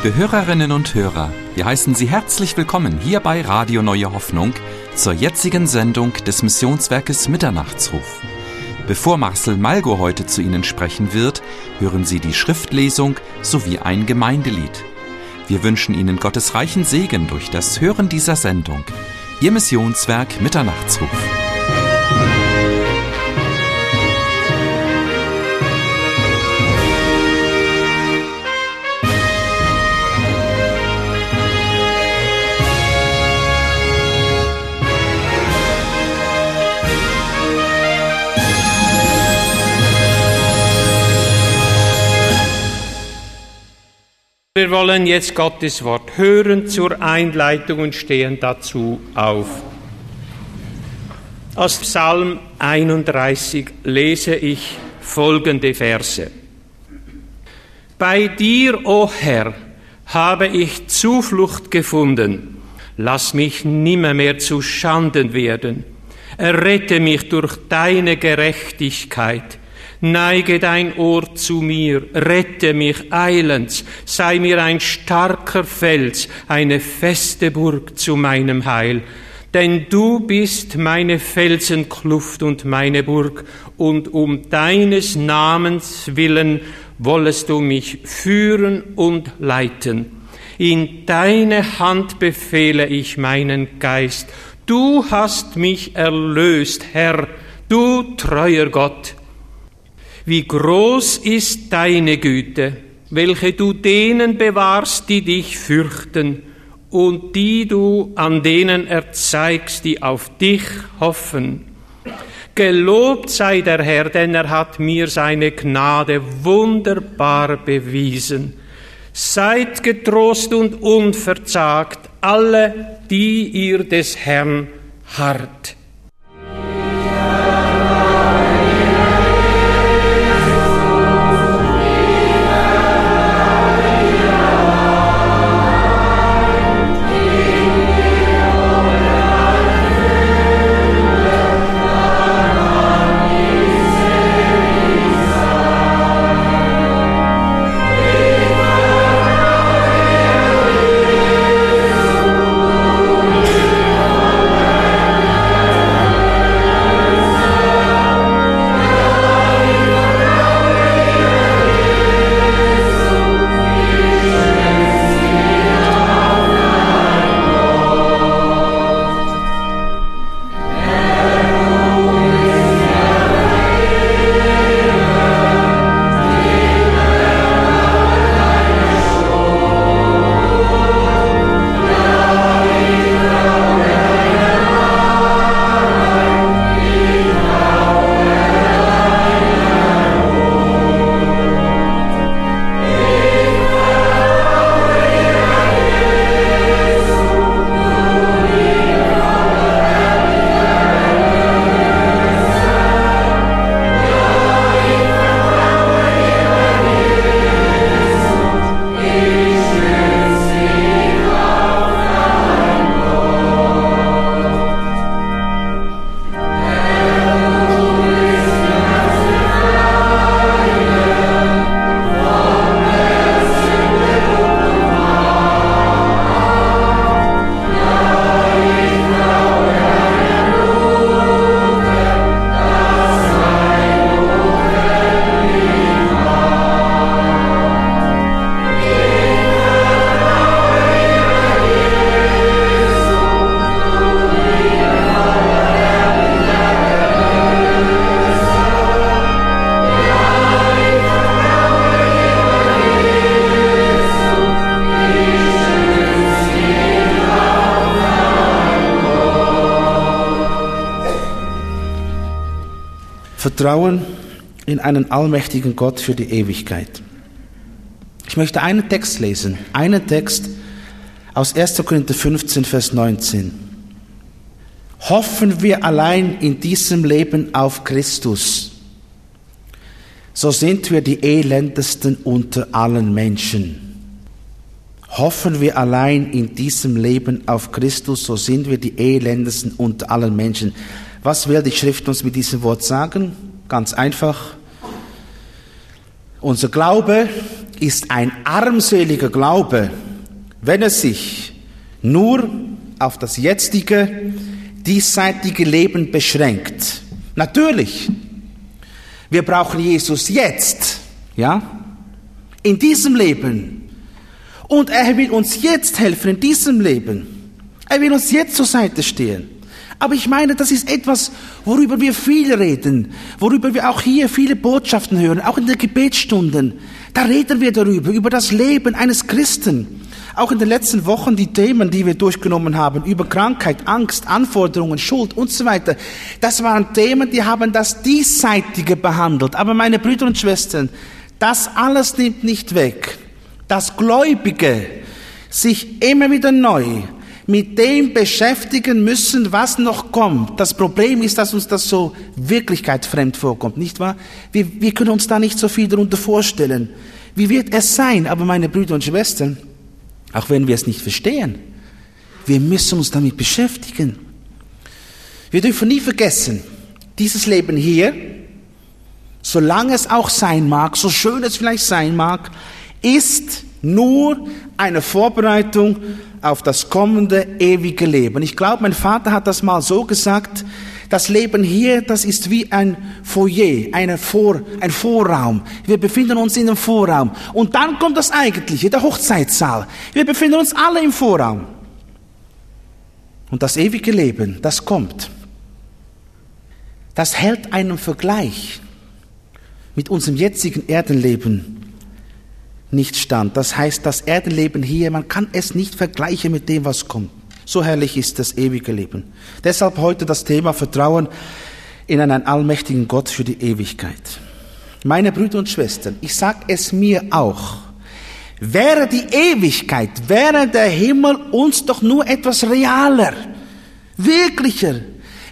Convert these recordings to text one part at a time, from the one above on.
Liebe Hörerinnen und Hörer, wir heißen Sie herzlich willkommen hier bei Radio Neue Hoffnung zur jetzigen Sendung des Missionswerkes Mitternachtsruf. Bevor Marcel Malgo heute zu Ihnen sprechen wird, hören Sie die Schriftlesung sowie ein Gemeindelied. Wir wünschen Ihnen Gottes reichen Segen durch das Hören dieser Sendung. Ihr Missionswerk Mitternachtsruf. Wir wollen jetzt Gottes Wort hören zur Einleitung und stehen dazu auf. Aus Psalm 31 lese ich folgende Verse. Bei dir, o oh Herr, habe ich Zuflucht gefunden. Lass mich nimmermehr zu Schanden werden. Errette mich durch deine Gerechtigkeit. Neige dein Ohr zu mir, rette mich eilends, sei mir ein starker Fels, eine feste Burg zu meinem Heil. Denn du bist meine Felsenkluft und meine Burg, und um deines Namens willen wollest du mich führen und leiten. In deine Hand befehle ich meinen Geist. Du hast mich erlöst, Herr, du treuer Gott. Wie groß ist deine Güte, welche du denen bewahrst, die dich fürchten und die du an denen erzeigst, die auf dich hoffen. Gelobt sei der Herr, denn er hat mir seine Gnade wunderbar bewiesen. Seid getrost und unverzagt, alle, die ihr des Herrn harrt. Vertrauen in einen allmächtigen Gott für die Ewigkeit. Ich möchte einen Text lesen, einen Text aus 1. Korinther 15, Vers 19. Hoffen wir allein in diesem Leben auf Christus, so sind wir die elendesten unter allen Menschen. Hoffen wir allein in diesem Leben auf Christus, so sind wir die elendesten unter allen Menschen. Was will die Schrift uns mit diesem Wort sagen? Ganz einfach. Unser Glaube ist ein armseliger Glaube, wenn er sich nur auf das jetzige, diesseitige Leben beschränkt. Natürlich, wir brauchen Jesus jetzt, ja, in diesem Leben. Und er will uns jetzt helfen, in diesem Leben. Er will uns jetzt zur Seite stehen. Aber ich meine, das ist etwas, worüber wir viel reden, worüber wir auch hier viele Botschaften hören, auch in den Gebetsstunden. Da reden wir darüber, über das Leben eines Christen. Auch in den letzten Wochen die Themen, die wir durchgenommen haben, über Krankheit, Angst, Anforderungen, Schuld und so weiter. Das waren Themen, die haben das Diesseitige behandelt. Aber meine Brüder und Schwestern, das alles nimmt nicht weg. Das Gläubige sich immer wieder neu mit dem beschäftigen müssen, was noch kommt. Das Problem ist, dass uns das so wirklichkeitsfremd vorkommt, nicht wahr? Wir, wir können uns da nicht so viel darunter vorstellen. Wie wird es sein? Aber meine Brüder und Schwestern, auch wenn wir es nicht verstehen, wir müssen uns damit beschäftigen. Wir dürfen nie vergessen, dieses Leben hier, solange es auch sein mag, so schön es vielleicht sein mag, ist nur eine Vorbereitung auf das kommende ewige Leben. Ich glaube, mein Vater hat das mal so gesagt, das Leben hier, das ist wie ein Foyer, eine Vor, ein Vorraum. Wir befinden uns in einem Vorraum. Und dann kommt das Eigentliche, der Hochzeitssaal. Wir befinden uns alle im Vorraum. Und das ewige Leben, das kommt. Das hält einen Vergleich mit unserem jetzigen Erdenleben nicht stand. Das heißt, das Erdenleben hier, man kann es nicht vergleichen mit dem, was kommt. So herrlich ist das ewige Leben. Deshalb heute das Thema Vertrauen in einen allmächtigen Gott für die Ewigkeit. Meine Brüder und Schwestern, ich sage es mir auch. Wäre die Ewigkeit, wäre der Himmel uns doch nur etwas realer, wirklicher.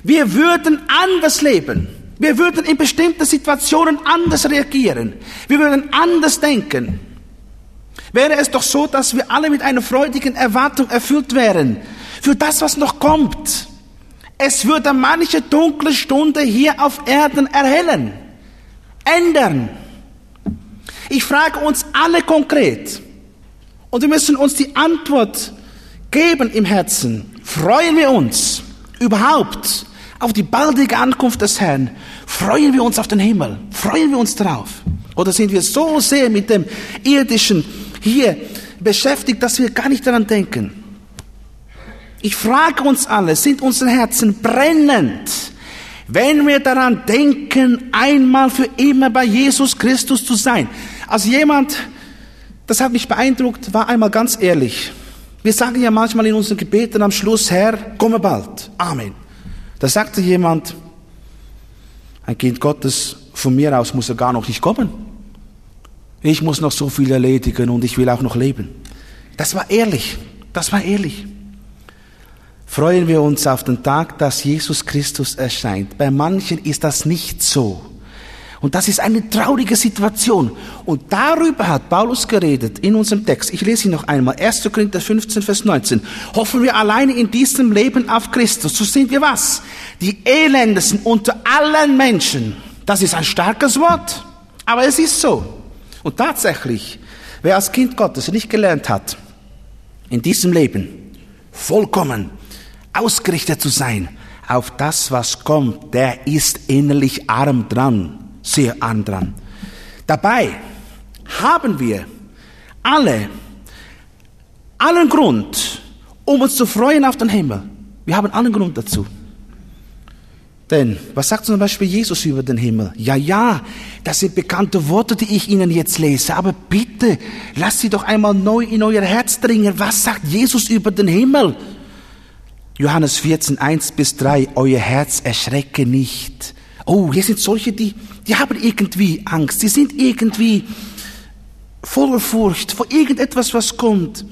Wir würden anders leben. Wir würden in bestimmten Situationen anders reagieren. Wir würden anders denken wäre es doch so, dass wir alle mit einer freudigen Erwartung erfüllt wären für das, was noch kommt. Es würde manche dunkle Stunde hier auf Erden erhellen, ändern. Ich frage uns alle konkret und wir müssen uns die Antwort geben im Herzen. Freuen wir uns überhaupt auf die baldige Ankunft des Herrn? Freuen wir uns auf den Himmel? Freuen wir uns darauf? Oder sind wir so sehr mit dem irdischen hier beschäftigt, dass wir gar nicht daran denken. Ich frage uns alle, sind unsere Herzen brennend, wenn wir daran denken, einmal für immer bei Jesus Christus zu sein? Also jemand, das hat mich beeindruckt, war einmal ganz ehrlich. Wir sagen ja manchmal in unseren Gebeten am Schluss, Herr, komme bald. Amen. Da sagte jemand, ein Kind Gottes, von mir aus muss er gar noch nicht kommen. Ich muss noch so viel erledigen und ich will auch noch leben. Das war ehrlich. Das war ehrlich. Freuen wir uns auf den Tag, dass Jesus Christus erscheint. Bei manchen ist das nicht so. Und das ist eine traurige Situation. Und darüber hat Paulus geredet in unserem Text. Ich lese ihn noch einmal. 1. Korinther 15, Vers 19. Hoffen wir alleine in diesem Leben auf Christus. So sind wir was? Die elendesten unter allen Menschen. Das ist ein starkes Wort. Aber es ist so. Und tatsächlich, wer als Kind Gottes nicht gelernt hat, in diesem Leben vollkommen ausgerichtet zu sein auf das, was kommt, der ist innerlich arm dran, sehr arm dran. Dabei haben wir alle allen Grund, um uns zu freuen auf den Himmel. Wir haben allen Grund dazu. Denn was sagt zum Beispiel Jesus über den Himmel? Ja, ja, das sind bekannte Worte, die ich Ihnen jetzt lese. Aber bitte, lasst sie doch einmal neu in euer Herz dringen. Was sagt Jesus über den Himmel? Johannes 14, 1 bis 3. Euer Herz erschrecke nicht. Oh, hier sind solche, die, die haben irgendwie Angst. Sie sind irgendwie voller Furcht vor irgendetwas, was kommt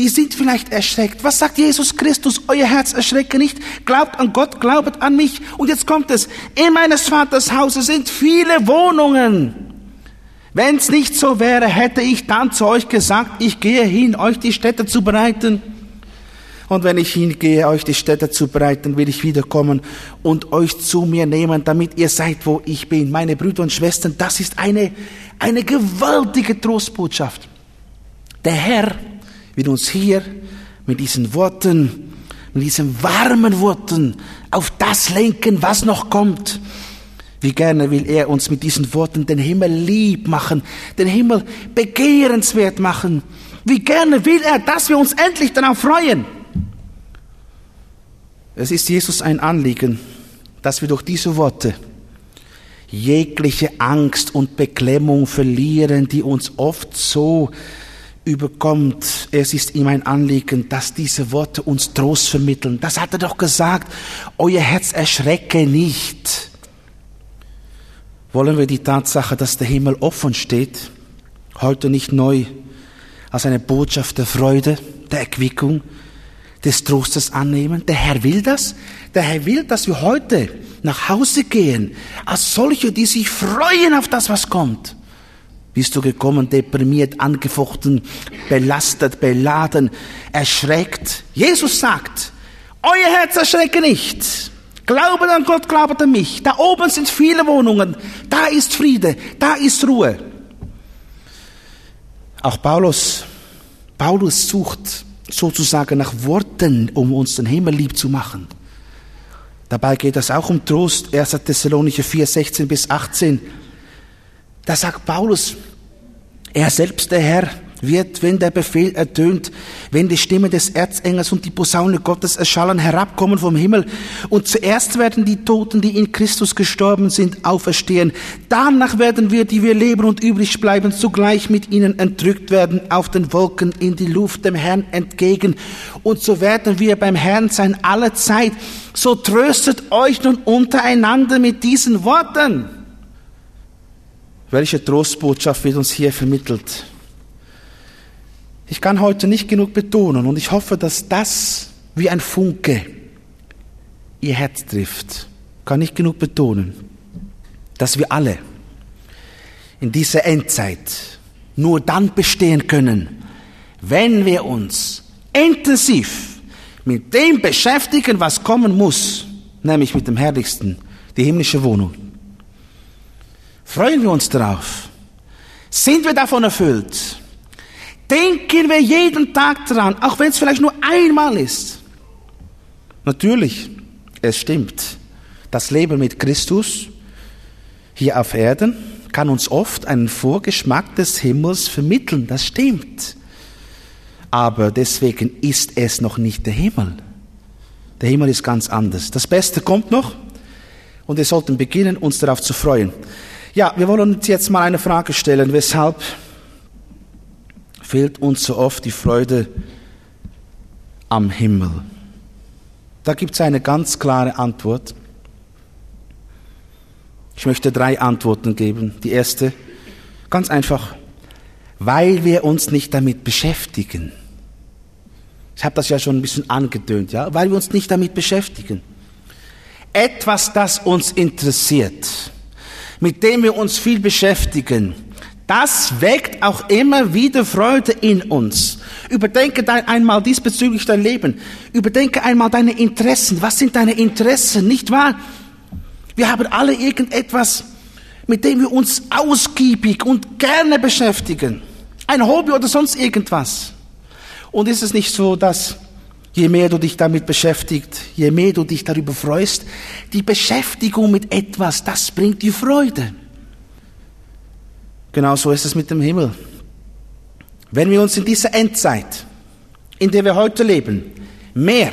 die sind vielleicht erschreckt. Was sagt Jesus Christus? Euer Herz erschrecke nicht. Glaubt an Gott, glaubt an mich. Und jetzt kommt es. In meines Vaters Hause sind viele Wohnungen. Wenn es nicht so wäre, hätte ich dann zu euch gesagt, ich gehe hin, euch die Städte zu bereiten. Und wenn ich hingehe, euch die Städte zu bereiten, will ich wiederkommen und euch zu mir nehmen, damit ihr seid, wo ich bin. Meine Brüder und Schwestern, das ist eine, eine gewaltige Trostbotschaft. Der Herr wird uns hier mit diesen Worten, mit diesen warmen Worten auf das lenken, was noch kommt. Wie gerne will er uns mit diesen Worten den Himmel lieb machen, den Himmel begehrenswert machen. Wie gerne will er, dass wir uns endlich darauf freuen. Es ist Jesus ein Anliegen, dass wir durch diese Worte jegliche Angst und Beklemmung verlieren, die uns oft so überkommt. Es ist ihm ein Anliegen, dass diese Worte uns Trost vermitteln. Das hat er doch gesagt. Euer Herz erschrecke nicht. Wollen wir die Tatsache, dass der Himmel offen steht, heute nicht neu als eine Botschaft der Freude, der Erquickung, des Trostes annehmen? Der Herr will das. Der Herr will, dass wir heute nach Hause gehen als solche, die sich freuen auf das, was kommt. Bist du gekommen, deprimiert, angefochten, belastet, beladen, erschreckt? Jesus sagt, euer Herz erschrecke nicht. Glaube an Gott, glaube an mich. Da oben sind viele Wohnungen. Da ist Friede, da ist Ruhe. Auch Paulus, Paulus sucht sozusagen nach Worten, um uns den Himmel lieb zu machen. Dabei geht es auch um Trost. 1. Thessalonicher 4, 16 bis 18. Da sagt Paulus, er selbst, der Herr, wird, wenn der Befehl ertönt, wenn die Stimme des Erzengels und die Posaune Gottes erschallen, herabkommen vom Himmel. Und zuerst werden die Toten, die in Christus gestorben sind, auferstehen. Danach werden wir, die wir leben und übrig bleiben, zugleich mit ihnen entrückt werden auf den Wolken in die Luft dem Herrn entgegen. Und so werden wir beim Herrn sein alle Zeit. So tröstet euch nun untereinander mit diesen Worten. Welche Trostbotschaft wird uns hier vermittelt? Ich kann heute nicht genug betonen und ich hoffe, dass das wie ein Funke ihr Herz trifft. Kann nicht genug betonen, dass wir alle in dieser Endzeit nur dann bestehen können, wenn wir uns intensiv mit dem beschäftigen, was kommen muss, nämlich mit dem Herrlichsten, die himmlische Wohnung. Freuen wir uns darauf? Sind wir davon erfüllt? Denken wir jeden Tag dran, auch wenn es vielleicht nur einmal ist. Natürlich, es stimmt. Das Leben mit Christus hier auf Erden kann uns oft einen Vorgeschmack des Himmels vermitteln. Das stimmt. Aber deswegen ist es noch nicht der Himmel. Der Himmel ist ganz anders. Das Beste kommt noch und wir sollten beginnen, uns darauf zu freuen. Ja, wir wollen uns jetzt mal eine Frage stellen, weshalb fehlt uns so oft die Freude am Himmel? Da gibt es eine ganz klare Antwort. Ich möchte drei Antworten geben. Die erste, ganz einfach, weil wir uns nicht damit beschäftigen. Ich habe das ja schon ein bisschen angedönt, ja, weil wir uns nicht damit beschäftigen. Etwas, das uns interessiert mit dem wir uns viel beschäftigen, das weckt auch immer wieder Freude in uns. Überdenke einmal diesbezüglich dein Leben. Überdenke einmal deine Interessen. Was sind deine Interessen, nicht wahr? Wir haben alle irgendetwas, mit dem wir uns ausgiebig und gerne beschäftigen. Ein Hobby oder sonst irgendwas. Und ist es nicht so, dass Je mehr du dich damit beschäftigt, je mehr du dich darüber freust, die Beschäftigung mit etwas, das bringt dir Freude. Genau so ist es mit dem Himmel. Wenn wir uns in dieser Endzeit, in der wir heute leben, mehr,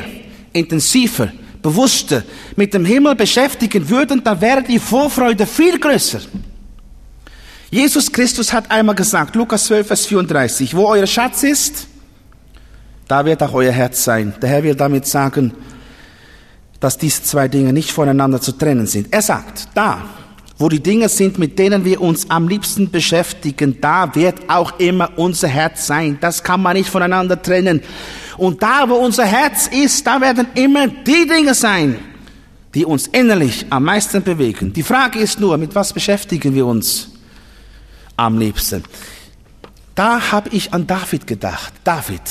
intensiver, bewusster mit dem Himmel beschäftigen würden, dann wäre die Vorfreude viel größer. Jesus Christus hat einmal gesagt, Lukas 12, Vers 34, wo euer Schatz ist, da wird auch euer Herz sein. Der Herr will damit sagen, dass diese zwei Dinge nicht voneinander zu trennen sind. Er sagt, da, wo die Dinge sind, mit denen wir uns am liebsten beschäftigen, da wird auch immer unser Herz sein. Das kann man nicht voneinander trennen. Und da, wo unser Herz ist, da werden immer die Dinge sein, die uns innerlich am meisten bewegen. Die Frage ist nur, mit was beschäftigen wir uns am liebsten? Da habe ich an David gedacht. David.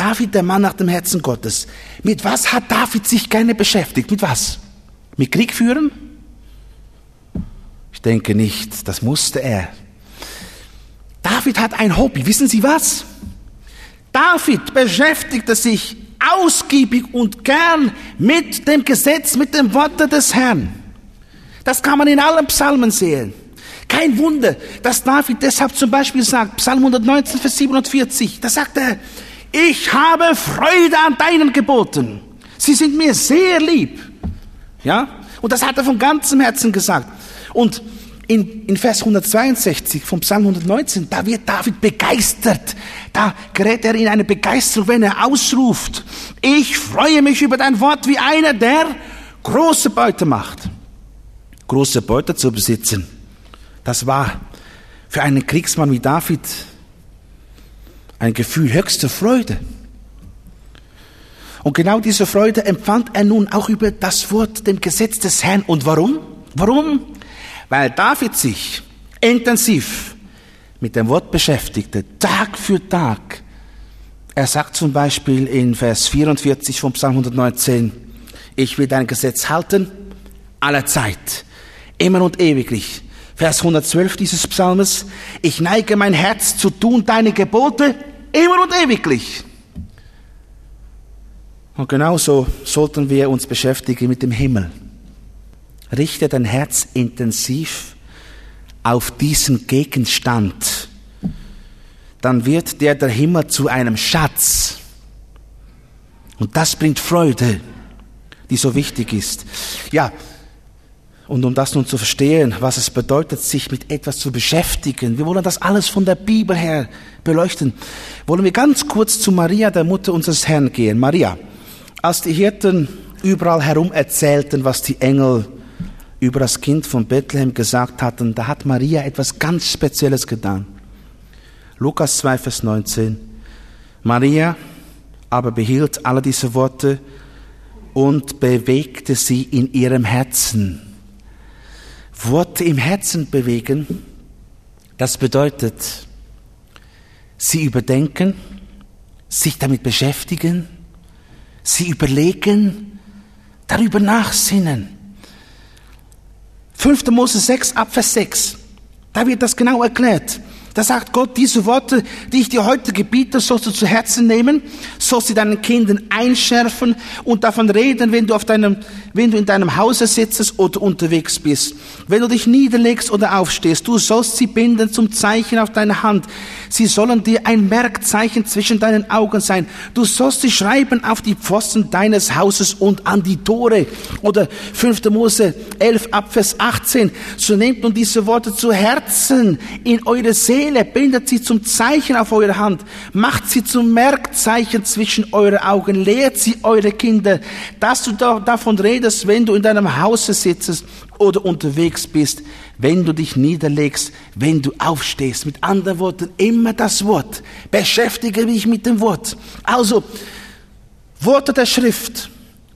David, der Mann nach dem Herzen Gottes. Mit was hat David sich gerne beschäftigt? Mit was? Mit Krieg führen? Ich denke nicht, das musste er. David hat ein Hobby, wissen Sie was? David beschäftigte sich ausgiebig und gern mit dem Gesetz, mit den Worten des Herrn. Das kann man in allen Psalmen sehen. Kein Wunder, dass David deshalb zum Beispiel sagt, Psalm 119, Vers 47, da sagt er, ich habe Freude an deinen Geboten. Sie sind mir sehr lieb. Ja? Und das hat er von ganzem Herzen gesagt. Und in, in Vers 162 vom Psalm 119, da wird David begeistert. Da gerät er in eine Begeisterung, wenn er ausruft, ich freue mich über dein Wort wie einer, der große Beute macht. Große Beute zu besitzen, das war für einen Kriegsmann wie David ein Gefühl höchster Freude. Und genau diese Freude empfand er nun auch über das Wort, dem Gesetz des Herrn. Und warum? Warum? weil David sich intensiv mit dem Wort beschäftigte, Tag für Tag. Er sagt zum Beispiel in Vers 44 vom Psalm 119, ich will dein Gesetz halten, aller Zeit, immer und ewiglich. Vers 112 dieses Psalmes, ich neige mein Herz zu tun deine Gebote, immer und ewiglich. Und genauso sollten wir uns beschäftigen mit dem Himmel. Richte dein Herz intensiv auf diesen Gegenstand. Dann wird der der Himmel zu einem Schatz. Und das bringt Freude, die so wichtig ist. Ja, und um das nun zu verstehen, was es bedeutet, sich mit etwas zu beschäftigen, wir wollen das alles von der Bibel her beleuchten, wollen wir ganz kurz zu Maria, der Mutter unseres Herrn, gehen. Maria, als die Hirten überall herum erzählten, was die Engel über das Kind von Bethlehem gesagt hatten, da hat Maria etwas ganz Spezielles getan. Lukas 2, Vers 19. Maria aber behielt alle diese Worte und bewegte sie in ihrem Herzen. Worte im Herzen bewegen, das bedeutet, sie überdenken, sich damit beschäftigen, sie überlegen, darüber nachsinnen. 5. Mose 6, Abvers 6. Da wird das genau erklärt. Da sagt Gott, diese Worte, die ich dir heute gebiete, sollst du zu Herzen nehmen, sollst sie deinen Kindern einschärfen und davon reden, wenn du, auf deinem, wenn du in deinem Hause sitzt oder unterwegs bist. Wenn du dich niederlegst oder aufstehst, du sollst sie binden zum Zeichen auf deine Hand. Sie sollen dir ein Merkzeichen zwischen deinen Augen sein. Du sollst sie schreiben auf die Pfosten deines Hauses und an die Tore. Oder 5. Mose 11 Abvers 18. So nehmt nun diese Worte zu Herzen in eure Seele Seele, bindet sie zum Zeichen auf eure Hand, macht sie zum Merkzeichen zwischen eure Augen, lehrt sie eure Kinder, dass du davon redest, wenn du in deinem Hause sitzt oder unterwegs bist, wenn du dich niederlegst, wenn du aufstehst. Mit anderen Worten, immer das Wort. Beschäftige dich mit dem Wort. Also, Worte der Schrift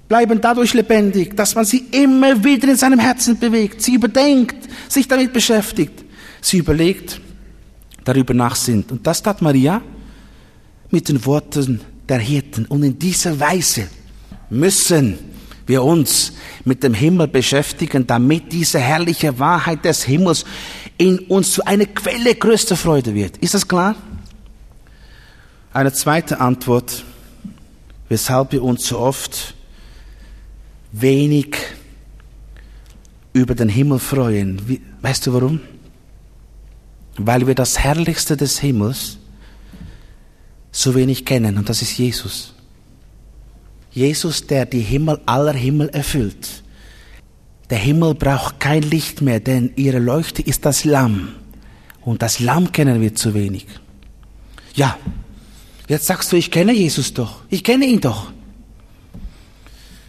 bleiben dadurch lebendig, dass man sie immer wieder in seinem Herzen bewegt, sie überdenkt, sich damit beschäftigt, sie überlegt, darüber nachsinnt. Und das tat Maria mit den Worten der Hirten. Und in dieser Weise müssen wir uns mit dem Himmel beschäftigen, damit diese herrliche Wahrheit des Himmels in uns zu einer Quelle größter Freude wird. Ist das klar? Eine zweite Antwort, weshalb wir uns so oft wenig über den Himmel freuen. Weißt du warum? Weil wir das Herrlichste des Himmels so wenig kennen, und das ist Jesus. Jesus, der die Himmel aller Himmel erfüllt. Der Himmel braucht kein Licht mehr, denn ihre Leuchte ist das Lamm. Und das Lamm kennen wir zu wenig. Ja, jetzt sagst du, ich kenne Jesus doch. Ich kenne ihn doch.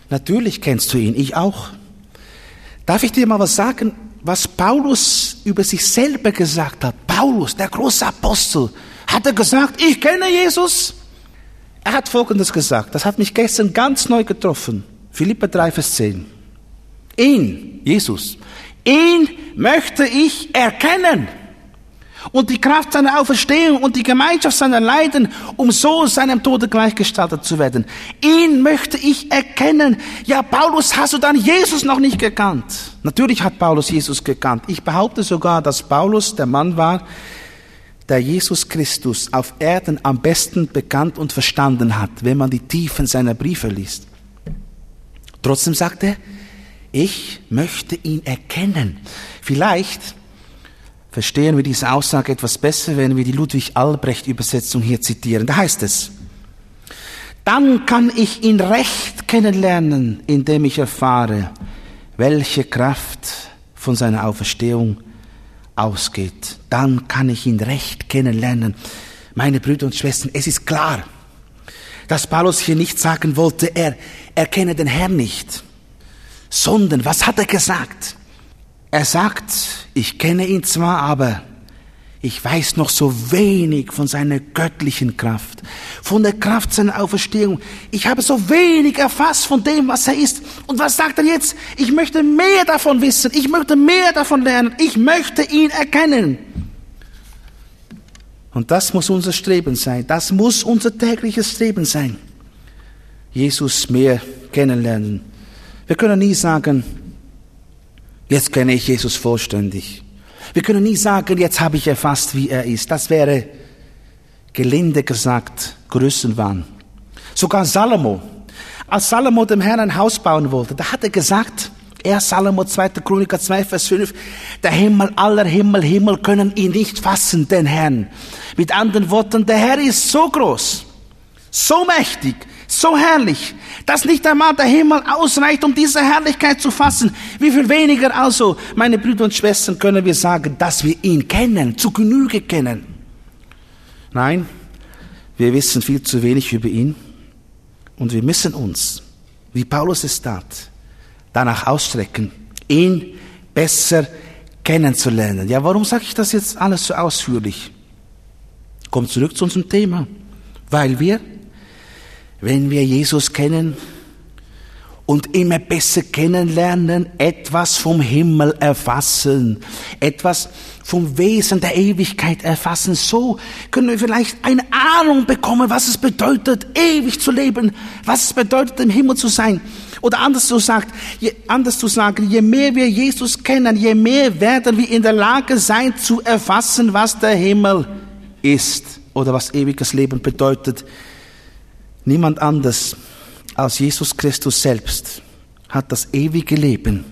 Natürlich kennst du ihn, ich auch. Darf ich dir mal was sagen? Was Paulus über sich selber gesagt hat. Paulus, der große Apostel, hat er gesagt, ich kenne Jesus. Er hat Folgendes gesagt, das hat mich gestern ganz neu getroffen. Philippa 3, Vers 10. Ihn, Jesus, ihn möchte ich erkennen und die Kraft seiner Auferstehung und die Gemeinschaft seiner Leiden, um so seinem Tode gleichgestaltet zu werden. Ihn möchte ich erkennen. Ja, Paulus, hast du dann Jesus noch nicht gekannt? Natürlich hat Paulus Jesus gekannt. Ich behaupte sogar, dass Paulus der Mann war, der Jesus Christus auf Erden am besten bekannt und verstanden hat, wenn man die Tiefen seiner Briefe liest. Trotzdem sagt er, ich möchte ihn erkennen. Vielleicht verstehen wir diese Aussage etwas besser, wenn wir die Ludwig Albrecht Übersetzung hier zitieren. Da heißt es, dann kann ich ihn recht kennenlernen, indem ich erfahre, welche Kraft von seiner Auferstehung ausgeht. Dann kann ich ihn recht kennenlernen. Meine Brüder und Schwestern, es ist klar, dass Paulus hier nicht sagen wollte, er erkenne den Herrn nicht, sondern was hat er gesagt? Er sagt, ich kenne ihn zwar, aber ich weiß noch so wenig von seiner göttlichen Kraft, von der Kraft seiner Auferstehung. Ich habe so wenig erfasst von dem, was er ist. Und was sagt er jetzt? Ich möchte mehr davon wissen. Ich möchte mehr davon lernen. Ich möchte ihn erkennen. Und das muss unser Streben sein. Das muss unser tägliches Streben sein. Jesus mehr kennenlernen. Wir können nie sagen, jetzt kenne ich Jesus vollständig. Wir können nie sagen, jetzt habe ich erfasst, wie er ist. Das wäre gelinde gesagt Größenwahn. Sogar Salomo, als Salomo dem Herrn ein Haus bauen wollte, da hat er gesagt, er Salomo 2. Chroniker 2, Vers 5, der Himmel aller Himmel, Himmel können ihn nicht fassen, den Herrn. Mit anderen Worten, der Herr ist so groß, so mächtig, so herrlich, dass nicht einmal der Himmel ausreicht, um diese Herrlichkeit zu fassen. Wie viel weniger also, meine Brüder und Schwestern, können wir sagen, dass wir ihn kennen, zu Genüge kennen. Nein, wir wissen viel zu wenig über ihn und wir müssen uns, wie Paulus es tat, danach ausstrecken, ihn besser kennenzulernen. Ja, warum sage ich das jetzt alles so ausführlich? Kommt zurück zu unserem Thema. Weil wir wenn wir Jesus kennen und immer besser kennenlernen, etwas vom Himmel erfassen, etwas vom Wesen der Ewigkeit erfassen. So können wir vielleicht eine Ahnung bekommen, was es bedeutet, ewig zu leben, was es bedeutet, im Himmel zu sein. Oder anders zu, sagt, je, anders zu sagen, je mehr wir Jesus kennen, je mehr werden wir in der Lage sein zu erfassen, was der Himmel ist oder was ewiges Leben bedeutet. Niemand anders als Jesus Christus selbst hat das ewige Leben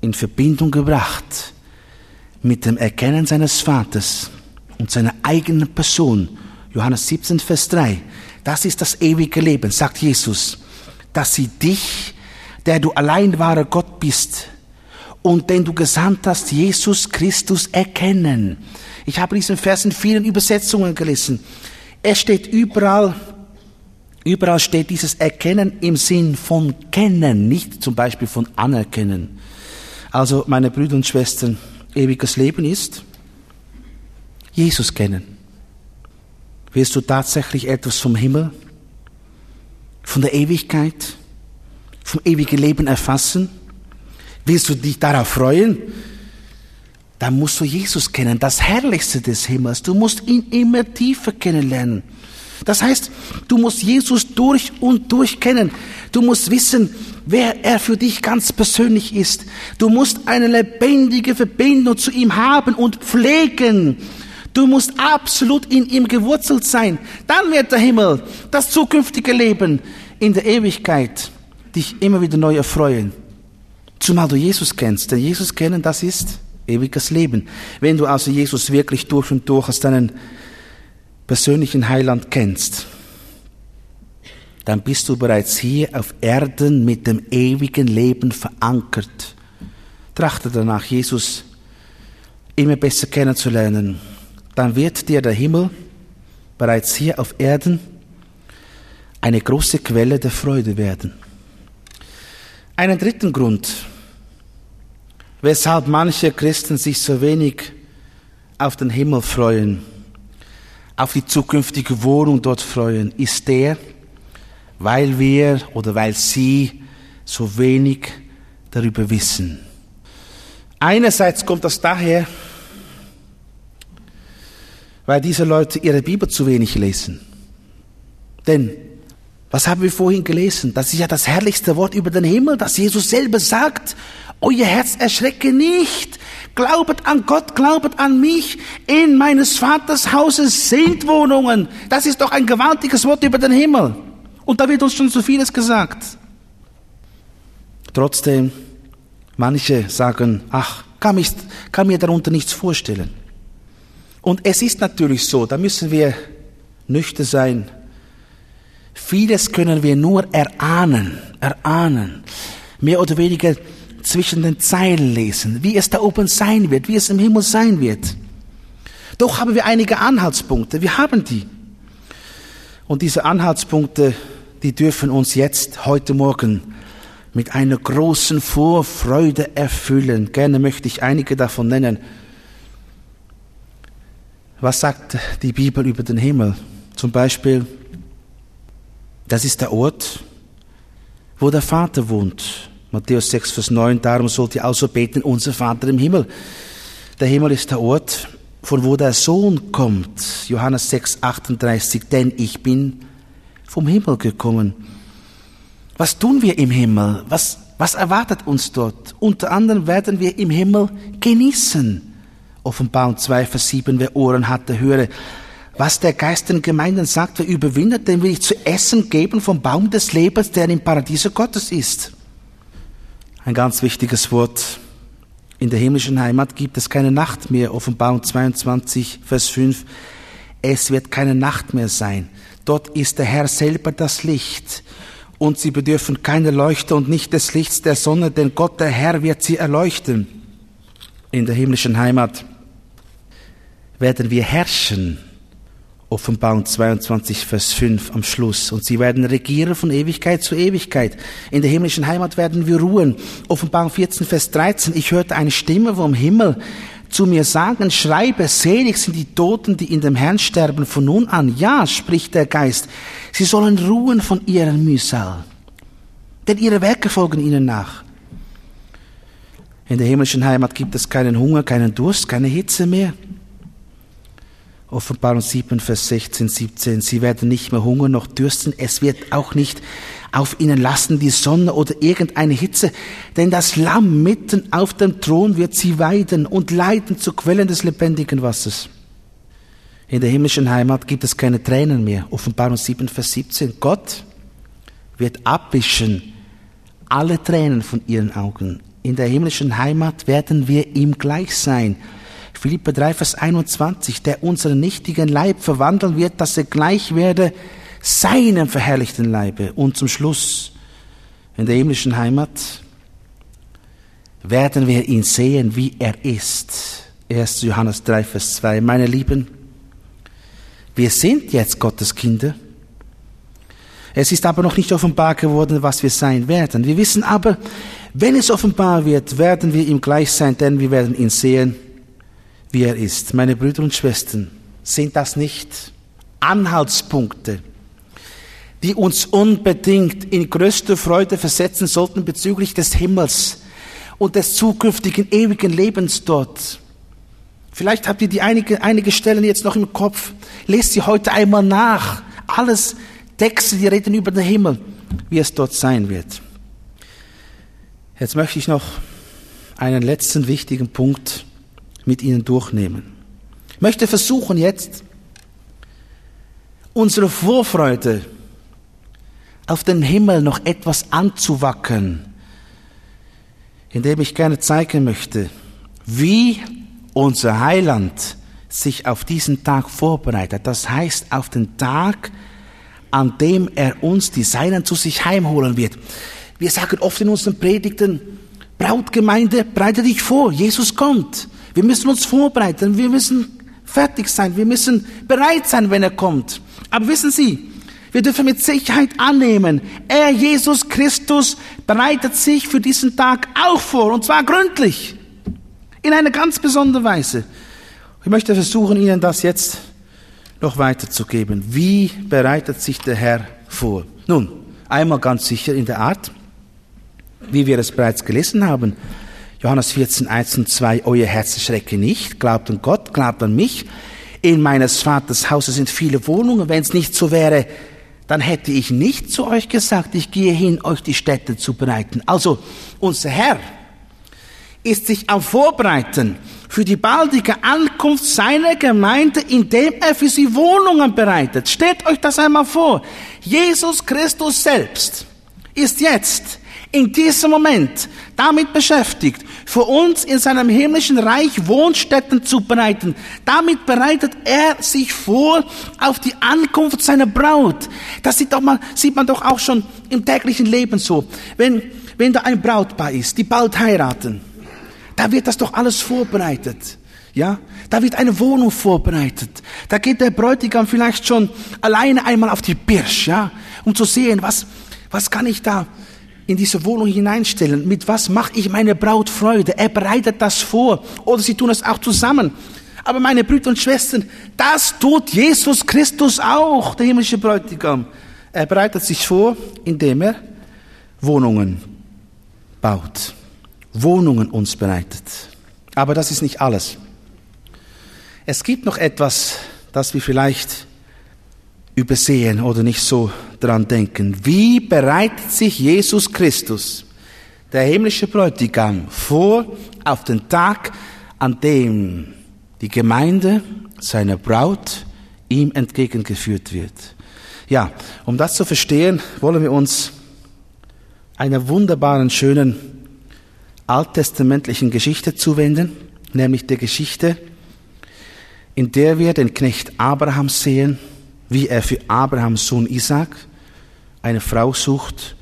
in Verbindung gebracht mit dem Erkennen seines Vaters und seiner eigenen Person. Johannes 17, Vers 3. Das ist das ewige Leben, sagt Jesus, dass sie dich, der du allein wahrer Gott bist und den du gesandt hast, Jesus Christus erkennen. Ich habe diesen Vers in vielen Übersetzungen gelesen. Er steht überall Überall steht dieses Erkennen im Sinn von Kennen, nicht zum Beispiel von Anerkennen. Also, meine Brüder und Schwestern, ewiges Leben ist Jesus kennen. Wirst du tatsächlich etwas vom Himmel, von der Ewigkeit, vom ewigen Leben erfassen? Willst du dich darauf freuen? Dann musst du Jesus kennen, das Herrlichste des Himmels. Du musst ihn immer tiefer kennenlernen. Das heißt, du musst Jesus durch und durch kennen. Du musst wissen, wer er für dich ganz persönlich ist. Du musst eine lebendige Verbindung zu ihm haben und pflegen. Du musst absolut in ihm gewurzelt sein. Dann wird der Himmel, das zukünftige Leben in der Ewigkeit dich immer wieder neu erfreuen. Zumal du Jesus kennst. Denn Jesus kennen, das ist ewiges Leben. Wenn du also Jesus wirklich durch und durch als deinen persönlichen Heiland kennst, dann bist du bereits hier auf Erden mit dem ewigen Leben verankert. Trachte danach, Jesus immer besser kennenzulernen. Dann wird dir der Himmel bereits hier auf Erden eine große Quelle der Freude werden. Einen dritten Grund, weshalb manche Christen sich so wenig auf den Himmel freuen, auf die zukünftige Wohnung dort freuen, ist der, weil wir oder weil sie so wenig darüber wissen. Einerseits kommt das daher, weil diese Leute ihre Bibel zu wenig lesen. Denn, was haben wir vorhin gelesen? Das ist ja das herrlichste Wort über den Himmel, das Jesus selber sagt. Euer Herz erschrecke nicht. Glaubet an Gott, glaubet an mich. In meines Vaters Hauses sind Wohnungen. Das ist doch ein gewaltiges Wort über den Himmel. Und da wird uns schon so vieles gesagt. Trotzdem, manche sagen, ach, kann, mich, kann mir darunter nichts vorstellen. Und es ist natürlich so, da müssen wir nüchtern sein. Vieles können wir nur erahnen, erahnen. Mehr oder weniger zwischen den Zeilen lesen, wie es da oben sein wird, wie es im Himmel sein wird. Doch haben wir einige Anhaltspunkte, wir haben die. Und diese Anhaltspunkte, die dürfen uns jetzt, heute Morgen, mit einer großen Vorfreude erfüllen. Gerne möchte ich einige davon nennen. Was sagt die Bibel über den Himmel? Zum Beispiel, das ist der Ort, wo der Vater wohnt. Matthäus 6, Vers 9, darum sollt ihr also beten, unser Vater im Himmel. Der Himmel ist der Ort, von wo der Sohn kommt. Johannes 6, 38, denn ich bin vom Himmel gekommen. Was tun wir im Himmel? Was, was erwartet uns dort? Unter anderem werden wir im Himmel genießen. Offenbarung 2, Vers 7, wer Ohren hatte, höre. Was der Geist den Gemeinden sagt, wer überwindet, dem will ich zu essen geben vom Baum des Lebens, der im Paradiese Gottes ist. Ein ganz wichtiges Wort. In der himmlischen Heimat gibt es keine Nacht mehr. Offenbarung 22, Vers 5. Es wird keine Nacht mehr sein. Dort ist der Herr selber das Licht. Und sie bedürfen keine Leuchte und nicht des Lichts der Sonne, denn Gott, der Herr, wird sie erleuchten. In der himmlischen Heimat werden wir herrschen Offenbarung 22, Vers 5 am Schluss. Und sie werden regieren von Ewigkeit zu Ewigkeit. In der himmlischen Heimat werden wir ruhen. Offenbarung 14, Vers 13. Ich hörte eine Stimme vom Himmel zu mir sagen, schreibe, selig sind die Toten, die in dem Herrn sterben von nun an. Ja, spricht der Geist, sie sollen ruhen von ihren Mühsal. Denn ihre Werke folgen ihnen nach. In der himmlischen Heimat gibt es keinen Hunger, keinen Durst, keine Hitze mehr. Offenbarung 7, Vers 16, 17. Sie werden nicht mehr hungern noch dürsten. Es wird auch nicht auf ihnen lassen die Sonne oder irgendeine Hitze, denn das Lamm mitten auf dem Thron wird sie weiden und leiten zu Quellen des lebendigen Wassers. In der himmlischen Heimat gibt es keine Tränen mehr. Offenbarung 7, Vers 17. Gott wird abwischen alle Tränen von ihren Augen. In der himmlischen Heimat werden wir ihm gleich sein Philippe 3, Vers 21, der unseren nichtigen Leib verwandeln wird, dass er gleich werde seinem verherrlichten Leibe. Und zum Schluss, in der himmlischen Heimat, werden wir ihn sehen, wie er ist. 1. Johannes 3, Vers 2. Meine Lieben, wir sind jetzt Gottes Kinder. Es ist aber noch nicht offenbar geworden, was wir sein werden. Wir wissen aber, wenn es offenbar wird, werden wir ihm gleich sein, denn wir werden ihn sehen, wie er ist. Meine Brüder und Schwestern, sind das nicht Anhaltspunkte, die uns unbedingt in größte Freude versetzen sollten bezüglich des Himmels und des zukünftigen ewigen Lebens dort? Vielleicht habt ihr die einige, einige Stellen jetzt noch im Kopf. Lest sie heute einmal nach. Alles Texte, die reden über den Himmel, wie es dort sein wird. Jetzt möchte ich noch einen letzten wichtigen Punkt mit ihnen durchnehmen. Ich möchte versuchen jetzt, unsere Vorfreude auf den Himmel noch etwas anzuwacken, indem ich gerne zeigen möchte, wie unser Heiland sich auf diesen Tag vorbereitet. Das heißt, auf den Tag, an dem er uns die Seinen zu sich heimholen wird. Wir sagen oft in unseren Predigten, Brautgemeinde, bereite dich vor, Jesus kommt. Wir müssen uns vorbereiten, wir müssen fertig sein, wir müssen bereit sein, wenn er kommt. Aber wissen Sie, wir dürfen mit Sicherheit annehmen, er, Jesus Christus, bereitet sich für diesen Tag auch vor, und zwar gründlich, in einer ganz besonderen Weise. Ich möchte versuchen, Ihnen das jetzt noch weiterzugeben. Wie bereitet sich der Herr vor? Nun, einmal ganz sicher in der Art, wie wir es bereits gelesen haben. Johannes 14, 1 und 2, euer Herz schrecke nicht, glaubt an Gott, glaubt an mich. In meines Vaters Hause sind viele Wohnungen. Wenn es nicht so wäre, dann hätte ich nicht zu euch gesagt, ich gehe hin, euch die Städte zu bereiten. Also, unser Herr ist sich am Vorbereiten für die baldige Ankunft seiner Gemeinde, indem er für sie Wohnungen bereitet. Stellt euch das einmal vor. Jesus Christus selbst ist jetzt in diesem Moment damit beschäftigt, für uns in seinem himmlischen Reich Wohnstätten zu bereiten. Damit bereitet er sich vor auf die Ankunft seiner Braut. Das sieht, doch mal, sieht man doch auch schon im täglichen Leben so. Wenn, wenn da ein Brautpaar ist, die bald heiraten, da wird das doch alles vorbereitet. Ja, da wird eine Wohnung vorbereitet. Da geht der Bräutigam vielleicht schon alleine einmal auf die Birsch, ja, um zu sehen, was, was kann ich da in diese Wohnung hineinstellen? Mit was mache ich meine Braut Freude? Er bereitet das vor. Oder sie tun es auch zusammen. Aber meine Brüder und Schwestern, das tut Jesus Christus auch, der himmlische Bräutigam. Er bereitet sich vor, indem er Wohnungen baut. Wohnungen uns bereitet. Aber das ist nicht alles. Es gibt noch etwas, das wir vielleicht übersehen oder nicht so dran denken. Wie bereitet sich Jesus Christus, der himmlische Bräutigam, vor auf den Tag, an dem die Gemeinde, seine Braut, ihm entgegengeführt wird? Ja, um das zu verstehen, wollen wir uns einer wunderbaren, schönen alttestamentlichen Geschichte zuwenden, nämlich der Geschichte, in der wir den Knecht Abraham sehen, wie er für Abrahams Sohn Isaac eine Frau sucht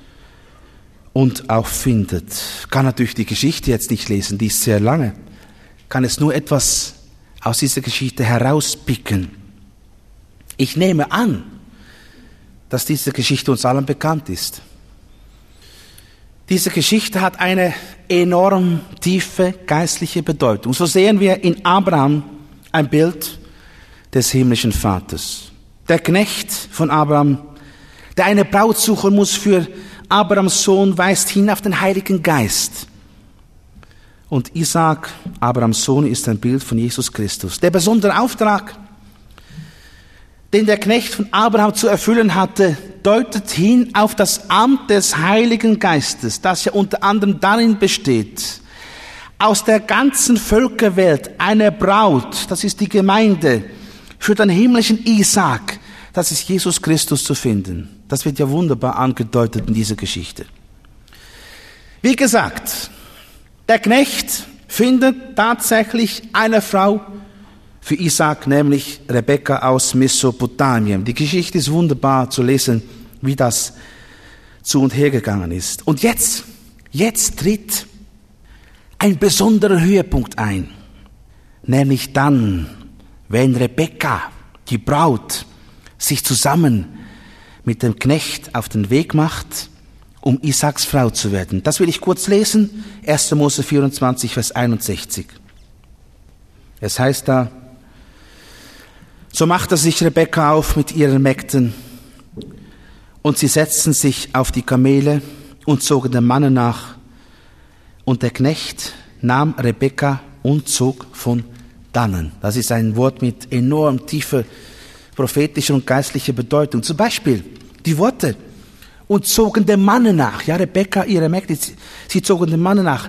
und auch findet. Kann natürlich die Geschichte jetzt nicht lesen, die ist sehr lange. Kann es nur etwas aus dieser Geschichte herauspicken. Ich nehme an, dass diese Geschichte uns allen bekannt ist. Diese Geschichte hat eine enorm tiefe geistliche Bedeutung. So sehen wir in Abraham ein Bild des himmlischen Vaters. Der Knecht von Abraham der eine Braut suchen muss für Abrahams Sohn, weist hin auf den Heiligen Geist. Und Isaac, Abrahams Sohn, ist ein Bild von Jesus Christus. Der besondere Auftrag, den der Knecht von Abraham zu erfüllen hatte, deutet hin auf das Amt des Heiligen Geistes, das ja unter anderem darin besteht, aus der ganzen Völkerwelt eine Braut, das ist die Gemeinde, für den himmlischen Isaac, das ist Jesus Christus zu finden. Das wird ja wunderbar angedeutet in dieser Geschichte. Wie gesagt, der Knecht findet tatsächlich eine Frau für Isaac, nämlich Rebekka aus Mesopotamien. Die Geschichte ist wunderbar zu lesen, wie das zu und her gegangen ist. Und jetzt, jetzt tritt ein besonderer Höhepunkt ein, nämlich dann, wenn Rebekka, die Braut, sich zusammen mit dem Knecht auf den Weg macht, um Isaaks Frau zu werden. Das will ich kurz lesen. 1. Mose 24, Vers 61. Es heißt da, so machte sich Rebekka auf mit ihren Mägden und sie setzten sich auf die Kamele und zogen dem Manne nach. Und der Knecht nahm Rebekka und zog von dannen. Das ist ein Wort mit enorm tiefer prophetischer und geistlicher Bedeutung. Zum Beispiel, die Worte. Und zogen dem Manne nach. Ja, Rebecca, ihre Mägde, sie zogen dem Manne nach.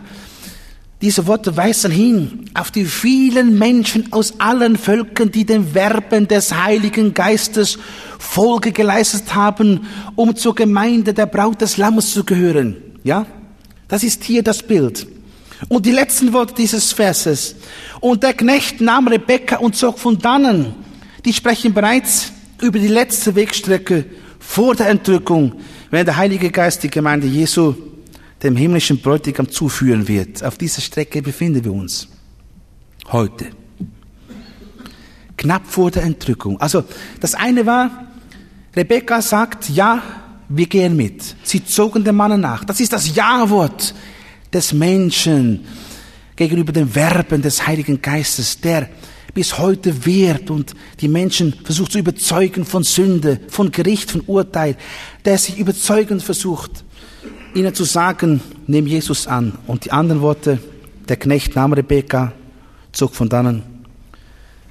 Diese Worte weisen hin auf die vielen Menschen aus allen Völkern, die den Verben des Heiligen Geistes Folge geleistet haben, um zur Gemeinde der Braut des Lammes zu gehören. Ja? Das ist hier das Bild. Und die letzten Worte dieses Verses. Und der Knecht nahm Rebekka und zog von dannen. Die sprechen bereits über die letzte Wegstrecke vor der Entrückung, wenn der Heilige Geist die Gemeinde Jesu dem himmlischen Bräutigam zuführen wird. Auf dieser Strecke befinden wir uns heute. Knapp vor der Entrückung. Also das eine war, Rebecca sagt, ja, wir gehen mit. Sie zogen dem Mann nach. Das ist das Ja-Wort des Menschen gegenüber den Verben des Heiligen Geistes, der bis heute wehrt und die Menschen versucht zu überzeugen von Sünde, von Gericht, von Urteil, der sich überzeugend versucht, ihnen zu sagen, nimm Jesus an. Und die anderen Worte, der Knecht nahm Rebekka, zog von dannen,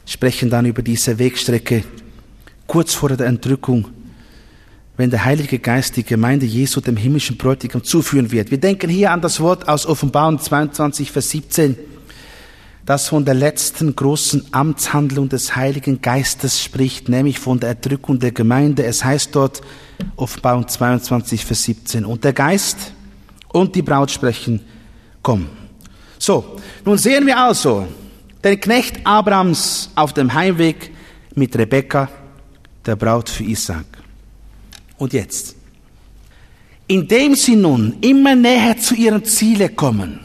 sprechen dann über diese Wegstrecke kurz vor der Entrückung, wenn der Heilige Geist die Gemeinde Jesu dem himmlischen Bräutigam zuführen wird. Wir denken hier an das Wort aus Offenbarung 22, Vers 17, das von der letzten großen Amtshandlung des Heiligen Geistes spricht, nämlich von der Erdrückung der Gemeinde. Es heißt dort, Offenbarung 22, Vers 17, und der Geist und die Braut sprechen, komm. So, nun sehen wir also den Knecht Abrams auf dem Heimweg mit Rebekka, der Braut für Isaac. Und jetzt, indem sie nun immer näher zu ihrem Ziele kommen,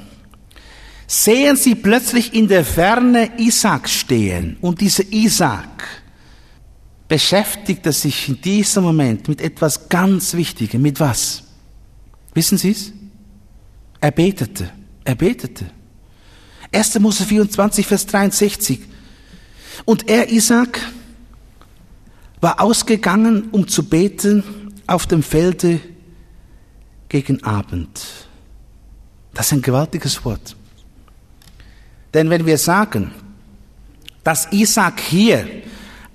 sehen sie plötzlich in der Ferne Isaac stehen. Und dieser Isaac beschäftigte sich in diesem Moment mit etwas ganz Wichtigem. Mit was? Wissen Sie es? Er betete. Er betete. 1. Mose 24, Vers 63. Und er, Isaac, war ausgegangen, um zu beten auf dem Felde gegen Abend. Das ist ein gewaltiges Wort. Denn wenn wir sagen, dass Isaac hier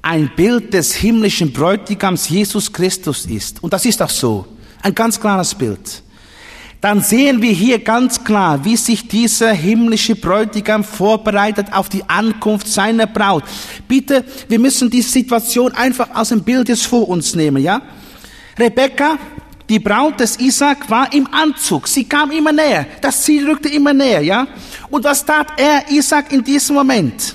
ein Bild des himmlischen Bräutigams Jesus Christus ist, und das ist auch so, ein ganz klares Bild, dann sehen wir hier ganz klar, wie sich dieser himmlische Bräutigam vorbereitet auf die Ankunft seiner Braut. Bitte, wir müssen die Situation einfach aus dem Bild jetzt vor uns nehmen, ja? Rebekka, die Braut des Isaac, war im Anzug. Sie kam immer näher. Das Ziel rückte immer näher, ja? Und was tat er, Isaac, in diesem Moment?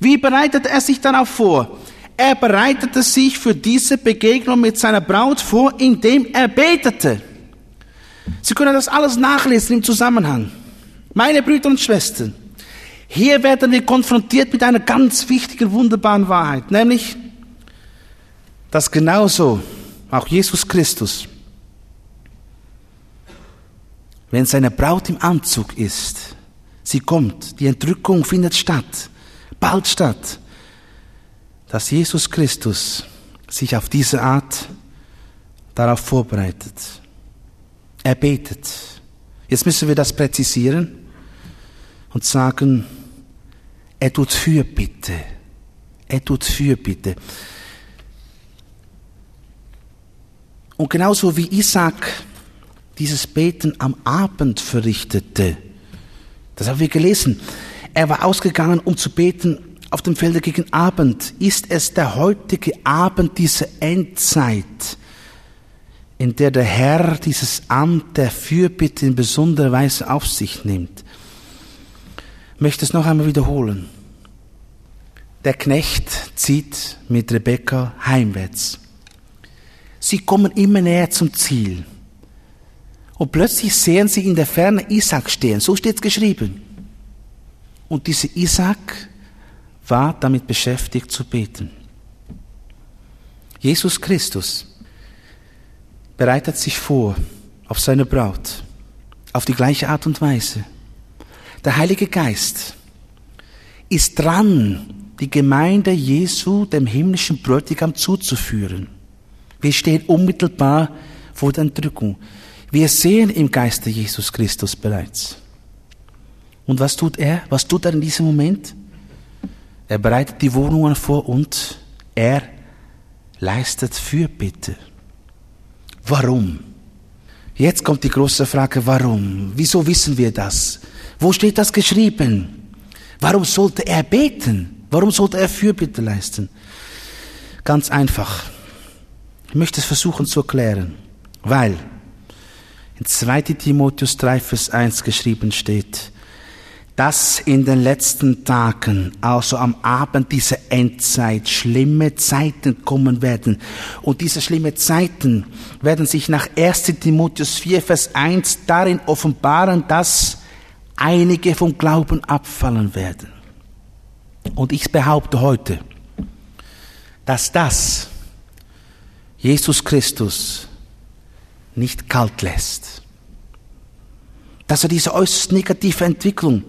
Wie bereitete er sich darauf vor? Er bereitete sich für diese Begegnung mit seiner Braut vor, indem er betete. Sie können das alles nachlesen im Zusammenhang. Meine Brüder und Schwestern, hier werden wir konfrontiert mit einer ganz wichtigen, wunderbaren Wahrheit, nämlich, dass genauso auch Jesus Christus, wenn seine Braut im Anzug ist, sie kommt, die Entrückung findet statt, bald statt, dass Jesus Christus sich auf diese Art darauf vorbereitet. Er betet. Jetzt müssen wir das präzisieren und sagen, er tut Fürbitte. Er tut Fürbitte. Und genauso wie Isaac dieses Beten am Abend verrichtete, das haben wir gelesen, er war ausgegangen, um zu beten auf dem Felde gegen Abend, ist es der heutige Abend dieser Endzeit, in der der Herr dieses Amt der Fürbitte in besonderer Weise auf sich nimmt. Ich möchte es noch einmal wiederholen. Der Knecht zieht mit Rebekka heimwärts. Sie kommen immer näher zum Ziel. Und plötzlich sehen sie in der Ferne Isaac stehen. So steht es geschrieben. Und dieser Isaac war damit beschäftigt zu beten. Jesus Christus bereitet sich vor auf seine Braut, auf die gleiche Art und Weise. Der Heilige Geist ist dran, die Gemeinde Jesu dem himmlischen Bräutigam zuzuführen. Wir stehen unmittelbar vor der Entrückung. Wir sehen im Geiste Jesus Christus bereits. Und was tut er? Was tut er in diesem Moment? Er bereitet die Wohnungen vor und er leistet Fürbitte. Warum? Jetzt kommt die große Frage, warum? Wieso wissen wir das? Wo steht das geschrieben? Warum sollte er beten? Warum sollte er Fürbitte leisten? Ganz einfach. Ich möchte es versuchen zu erklären, weil in 2 Timotheus 3, Vers 1 geschrieben steht, dass in den letzten Tagen, also am Abend dieser Endzeit, schlimme Zeiten kommen werden. Und diese schlimme Zeiten werden sich nach 1 Timotheus 4, Vers 1 darin offenbaren, dass einige vom Glauben abfallen werden. Und ich behaupte heute, dass das Jesus Christus nicht kalt lässt. Dass er diese äußerst negative Entwicklung,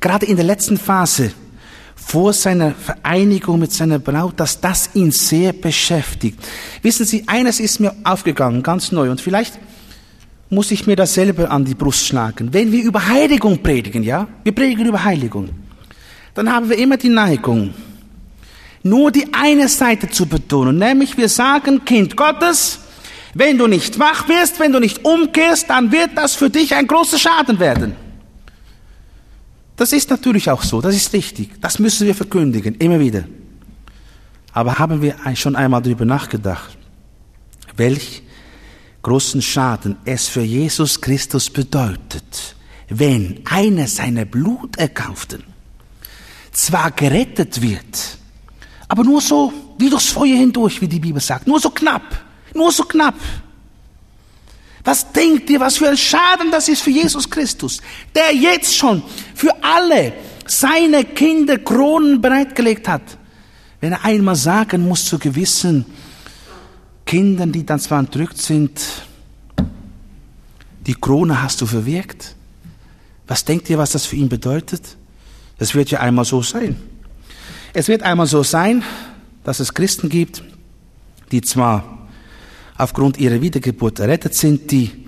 gerade in der letzten Phase, vor seiner Vereinigung mit seiner Braut, dass das ihn sehr beschäftigt. Wissen Sie, eines ist mir aufgegangen, ganz neu, und vielleicht muss ich mir das selber an die Brust schlagen. Wenn wir über Heiligung predigen, ja, wir predigen über Heiligung, dann haben wir immer die Neigung, nur die eine Seite zu betonen, nämlich wir sagen, Kind Gottes, Wenn du nicht wach wirst, wenn du nicht umkehrst, dann wird das für dich ein großer Schaden werden. Das ist natürlich auch so, das ist richtig. Das müssen wir verkündigen, immer wieder. Aber haben wir schon einmal darüber nachgedacht, welch großen Schaden es für Jesus Christus bedeutet, wenn einer seiner Bluterkauften zwar gerettet wird, aber nur so wie durchs Feuer hindurch, wie die Bibel sagt, nur so knapp, nur so knapp. Was denkt ihr, was für ein Schaden das ist für Jesus Christus, der jetzt schon für alle seine Kinder Kronen bereitgelegt hat? Wenn er einmal sagen muss zu gewissen Kindern, die dann zwar entrückt sind, die Krone hast du verwirkt. Was denkt ihr, was das für ihn bedeutet? Das wird ja einmal so sein. Es wird einmal so sein, dass es Christen gibt, die zwar aufgrund ihrer Wiedergeburt errettet sind, die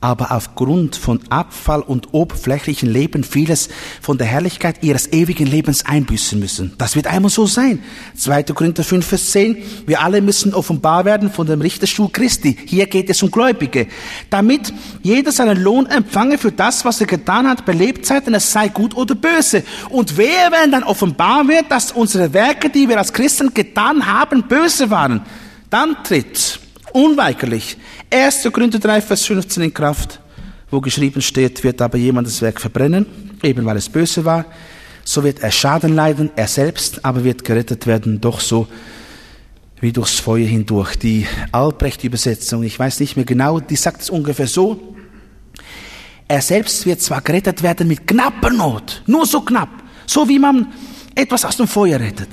aber aufgrund von Abfall und oberflächlichen Leben vieles von der Herrlichkeit ihres ewigen Lebens einbüßen müssen. Das wird einmal so sein. 2. Korinther 5, Vers 10. Wir alle müssen offenbar werden von dem Richterstuhl Christi. Hier geht es um Gläubige. Damit jeder seinen Lohn empfange für das, was er getan hat bei Lebzeiten, es sei gut oder böse. Und wer, wenn dann offenbar wird, dass unsere Werke, die wir als Christen getan haben, böse waren, dann tritt unweigerlich 1. Korinther 3, Vers 15 in Kraft, wo geschrieben steht, wird aber jemand das Werk verbrennen, eben weil es böse war, so wird er Schaden leiden, er selbst aber wird gerettet werden, doch so wie durchs Feuer hindurch. Die Albrecht-Übersetzung, ich weiß nicht mehr genau, die sagt es ungefähr so, er selbst wird zwar gerettet werden mit knapper Not, nur so knapp, so wie man etwas aus dem Feuer rettet.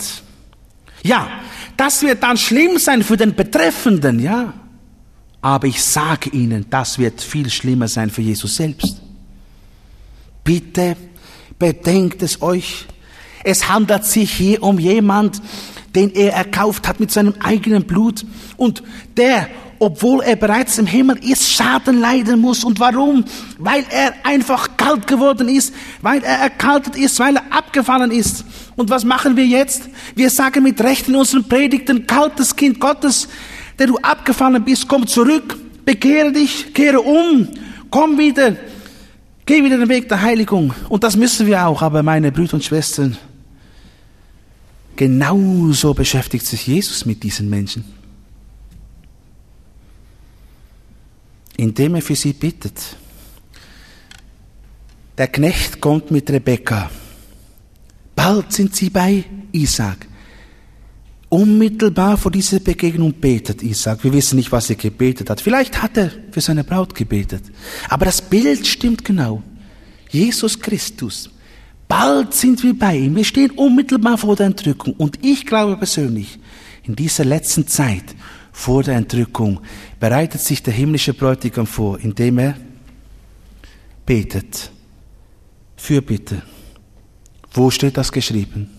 Ja, das wird dann schlimm sein für den Betreffenden, ja. Aber ich sage Ihnen, das wird viel schlimmer sein für Jesus selbst. Bitte bedenkt es euch. Es handelt sich hier um jemand, den er erkauft hat mit seinem eigenen Blut und der, obwohl er bereits im Himmel ist, Schaden leiden muss. Und warum? Weil er einfach kalt geworden ist, weil er erkaltet ist, weil er abgefallen ist. Und was machen wir jetzt? Wir sagen mit Recht in unseren Predigten, kaltes Kind Gottes, der du abgefallen bist, komm zurück, bekehre dich, kehre um, komm wieder, geh wieder den Weg der Heiligung. Und das müssen wir auch, aber meine Brüder und Schwestern, genauso beschäftigt sich Jesus mit diesen Menschen. Indem er für sie bittet. Der Knecht kommt mit Rebekka. Bald sind sie bei Isaac. Unmittelbar vor dieser Begegnung betet Isaac. Wir wissen nicht, was er gebetet hat. Vielleicht hat er für seine Braut gebetet. Aber das Bild stimmt genau. Jesus Christus. Bald sind wir bei ihm. Wir stehen unmittelbar vor der Entrückung. Und ich glaube persönlich, in dieser letzten Zeit vor der Entrückung bereitet sich der himmlische Bräutigam vor, indem er betet. Fürbitte. Wo steht das geschrieben?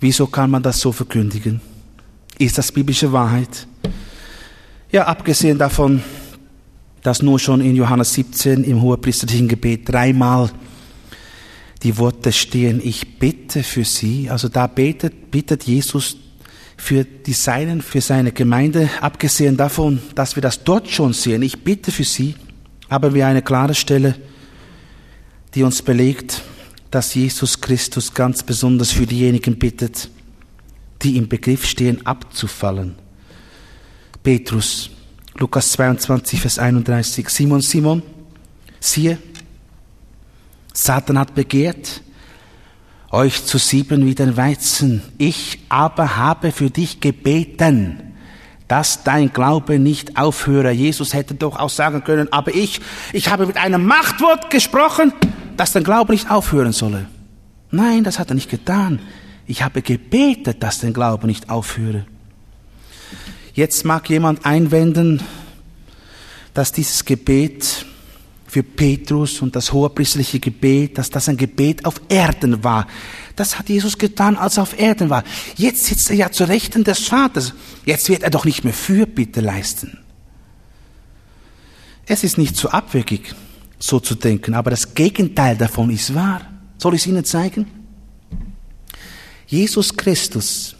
Wieso kann man das so verkündigen? Ist das biblische Wahrheit? Ja, abgesehen davon, dass nur schon in Johannes 17 im hohepriesterlichen Gebet dreimal die Worte stehen, ich bitte für sie, also da betet, bittet Jesus für die Seinen, für seine Gemeinde, abgesehen davon, dass wir das dort schon sehen, ich bitte für sie, haben wir eine klare Stelle, die uns belegt, dass Jesus Christus ganz besonders für diejenigen bittet, die im Begriff stehen, abzufallen. Petrus, Lukas 22, Vers 31. Simon, Simon, siehe, Satan hat begehrt, euch zu sieben wie den Weizen. Ich aber habe für dich gebeten, dass dein Glaube nicht aufhöre. Jesus hätte doch auch sagen können, aber ich, ich habe mit einem Machtwort gesprochen, dass dein Glaube nicht aufhören solle. Nein, das hat er nicht getan. Ich habe gebetet, dass dein Glaube nicht aufhöre. Jetzt mag jemand einwenden, dass dieses Gebet für Petrus und das hohepriestliche Gebet, dass das ein Gebet auf Erden war. Das hat Jesus getan, als er auf Erden war. Jetzt sitzt er ja zu Rechten des Vaters. Jetzt wird er doch nicht mehr Fürbitte leisten. Es ist nicht so abwegig so zu denken. Aber das Gegenteil davon ist wahr. Soll ich es Ihnen zeigen? Jesus Christus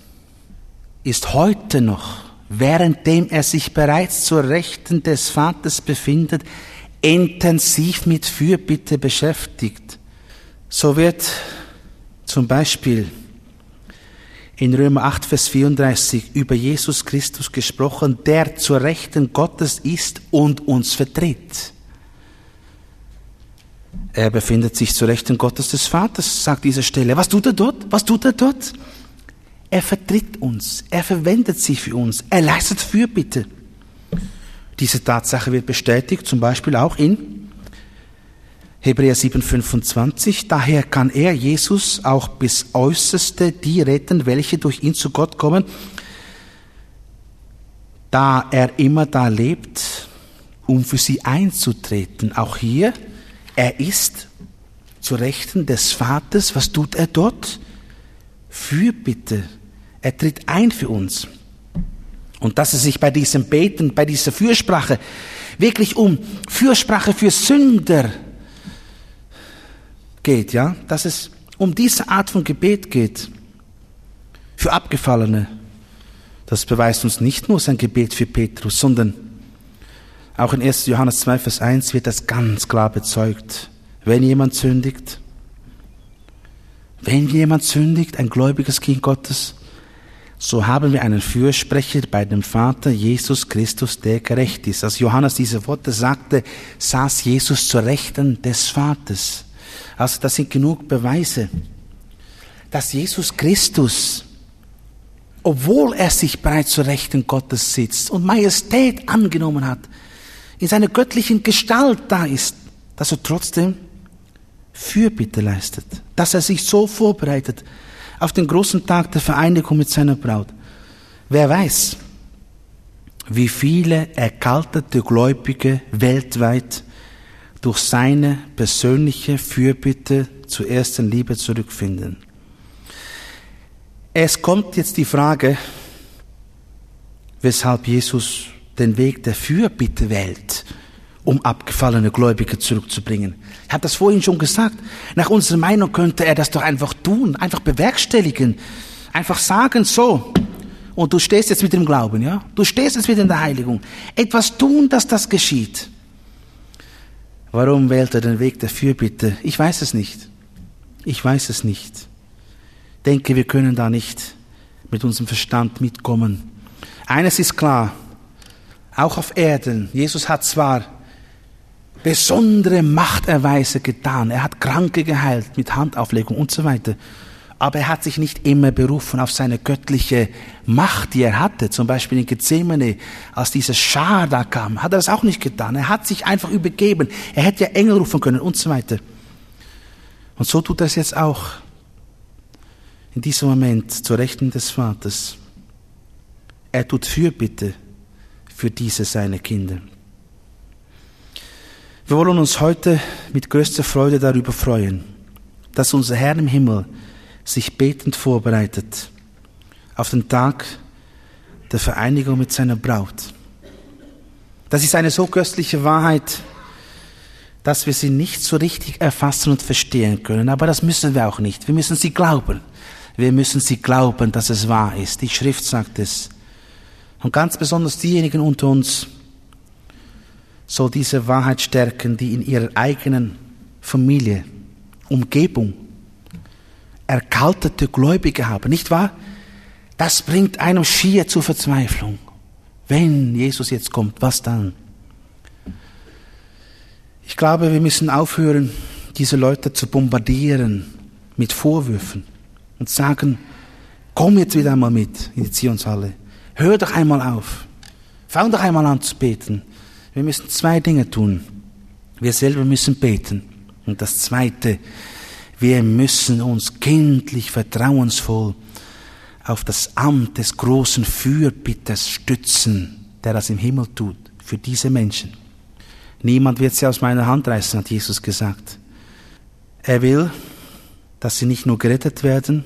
ist heute noch währenddem er sich bereits zur Rechten des Vaters befindet, intensiv mit Fürbitte beschäftigt. So wird zum Beispiel in Römer 8, Vers 34 über Jesus Christus gesprochen, der zur Rechten Gottes ist und uns vertritt. Er befindet sich zur Rechten Gottes des Vaters, sagt diese Stelle. Was tut er dort? Was tut er dort? Er vertritt uns, er verwendet sich für uns, er leistet Fürbitte. Diese Tatsache wird bestätigt, zum Beispiel auch in Hebräer 7,25. Daher kann er, Jesus, auch bis äußerste die retten, welche durch ihn zu Gott kommen, da er immer da lebt, um für sie einzutreten. Auch hier, er ist zu Rechten des Vaters. Was tut er dort? Fürbitte. Er tritt ein für uns. Und dass es sich bei diesem Beten, bei dieser Fürsprache wirklich um Fürsprache für Sünder geht, ja, dass es um diese Art von Gebet geht, für Abgefallene, das beweist uns nicht nur sein Gebet für Petrus, sondern auch in 1. Johannes 2, Vers 1 wird das ganz klar bezeugt. Wenn jemand sündigt, wenn jemand sündigt, ein gläubiges Kind Gottes, so haben wir einen Fürsprecher bei dem Vater Jesus Christus, der gerecht ist. Als Johannes diese Worte sagte, saß Jesus zur Rechten des Vaters. Also das sind genug Beweise, dass Jesus Christus, obwohl er sich bereits zur Rechten Gottes sitzt und Majestät angenommen hat, in seiner göttlichen Gestalt da ist, dass er trotzdem Fürbitte leistet, dass er sich so vorbereitet auf den großen Tag der Vereinigung mit seiner Braut. Wer weiß, wie viele erkaltete Gläubige weltweit durch seine persönliche Fürbitte zur ersten Liebe zurückfinden. Es kommt jetzt die Frage, weshalb Jesus den Weg der Fürbitte wählt, um abgefallene Gläubige zurückzubringen. Ich habe das vorhin schon gesagt. Nach unserer Meinung könnte er das doch einfach tun, einfach bewerkstelligen, einfach sagen, so, und du stehst jetzt mit dem Glauben, ja? Du stehst jetzt mit in der Heiligung. Etwas tun, dass das geschieht. Warum wählt er den Weg der Fürbitte? Ich weiß es nicht. Ich weiß es nicht. Denke, wir können da nicht mit unserem Verstand mitkommen. Eines ist klar, auch auf Erden, Jesus hat zwar besondere Machterweise getan, er hat Kranke geheilt mit Handauflegung und so weiter, aber er hat sich nicht immer berufen auf seine göttliche Macht, die er hatte. Zum Beispiel in Gethsemane, als dieser Schar da kam, hat er das auch nicht getan. Er hat sich einfach übergeben. Er hätte ja Engel rufen können und so weiter. Und so tut er es jetzt auch. In diesem Moment zur Rechten des Vaters. Er tut Fürbitte für diese seine Kinder. Wir wollen uns heute mit größter Freude darüber freuen, dass unser Herr im Himmel sich betend vorbereitet auf den Tag der Vereinigung mit seiner Braut. Das ist eine so köstliche Wahrheit, dass wir sie nicht so richtig erfassen und verstehen können. Aber das müssen wir auch nicht. Wir müssen sie glauben. Wir müssen sie glauben, dass es wahr ist. Die Schrift sagt es. Und ganz besonders diejenigen unter uns soll diese Wahrheit stärken, die in ihrer eigenen Familie, Umgebung erkaltete Gläubige haben, nicht wahr? Das bringt einem schier zur Verzweiflung. Wenn Jesus jetzt kommt, was dann? Ich glaube, wir müssen aufhören, diese Leute zu bombardieren mit Vorwürfen und sagen, komm jetzt wieder einmal mit in die Zionshalle. Hör doch einmal auf. Fang doch einmal an zu beten. Wir müssen zwei Dinge tun. Wir selber müssen beten. Und das Zweite, wir müssen uns kindlich vertrauensvoll auf das Amt des großen Fürbitters stützen, der das im Himmel tut, für diese Menschen. Niemand wird sie aus meiner Hand reißen, hat Jesus gesagt. Er will, dass sie nicht nur gerettet werden,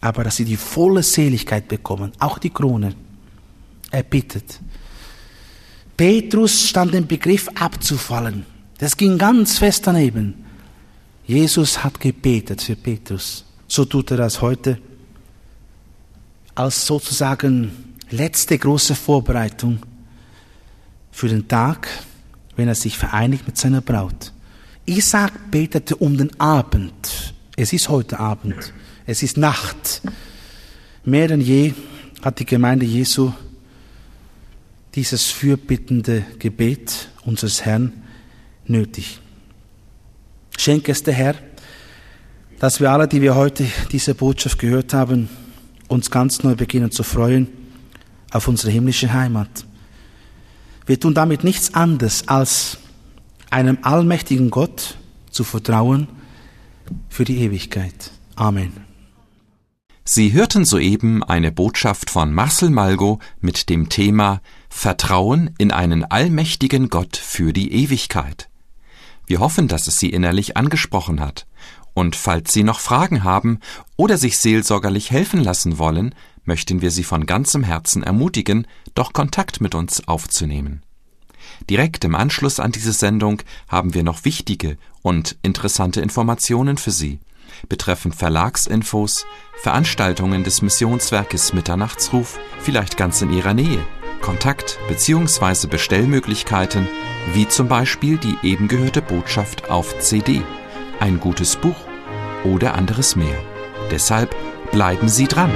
aber dass sie die volle Seligkeit bekommen, auch die Krone. Er bittet. Petrus stand im Begriff abzufallen. Das ging ganz fest daneben. Jesus hat gebetet für Petrus. So tut er das heute als sozusagen letzte große Vorbereitung für den Tag, wenn er sich vereinigt mit seiner Braut. Isaac betete um den Abend. Es ist heute Abend. Es ist Nacht. Mehr denn je hat die Gemeinde Jesu dieses fürbittende Gebet unseres Herrn nötig. Schenke es der Herr, dass wir alle, die wir heute diese Botschaft gehört haben, uns ganz neu beginnen zu freuen auf unsere himmlische Heimat. Wir tun damit nichts anderes, als einem allmächtigen Gott zu vertrauen für die Ewigkeit. Amen. Sie hörten soeben eine Botschaft von Marcel Malgo mit dem Thema Vertrauen in einen allmächtigen Gott für die Ewigkeit. Wir hoffen, dass es Sie innerlich angesprochen hat. Und falls Sie noch Fragen haben oder sich seelsorgerlich helfen lassen wollen, möchten wir Sie von ganzem Herzen ermutigen, doch Kontakt mit uns aufzunehmen. Direkt im Anschluss an diese Sendung haben wir noch wichtige und interessante Informationen für Sie betreffend Verlagsinfos, Veranstaltungen des Missionswerkes Mitternachtsruf, vielleicht ganz in Ihrer Nähe, Kontakt bzw. Bestellmöglichkeiten, wie zum Beispiel die eben gehörte Botschaft auf CD, ein gutes Buch oder anderes mehr. Deshalb bleiben Sie dran.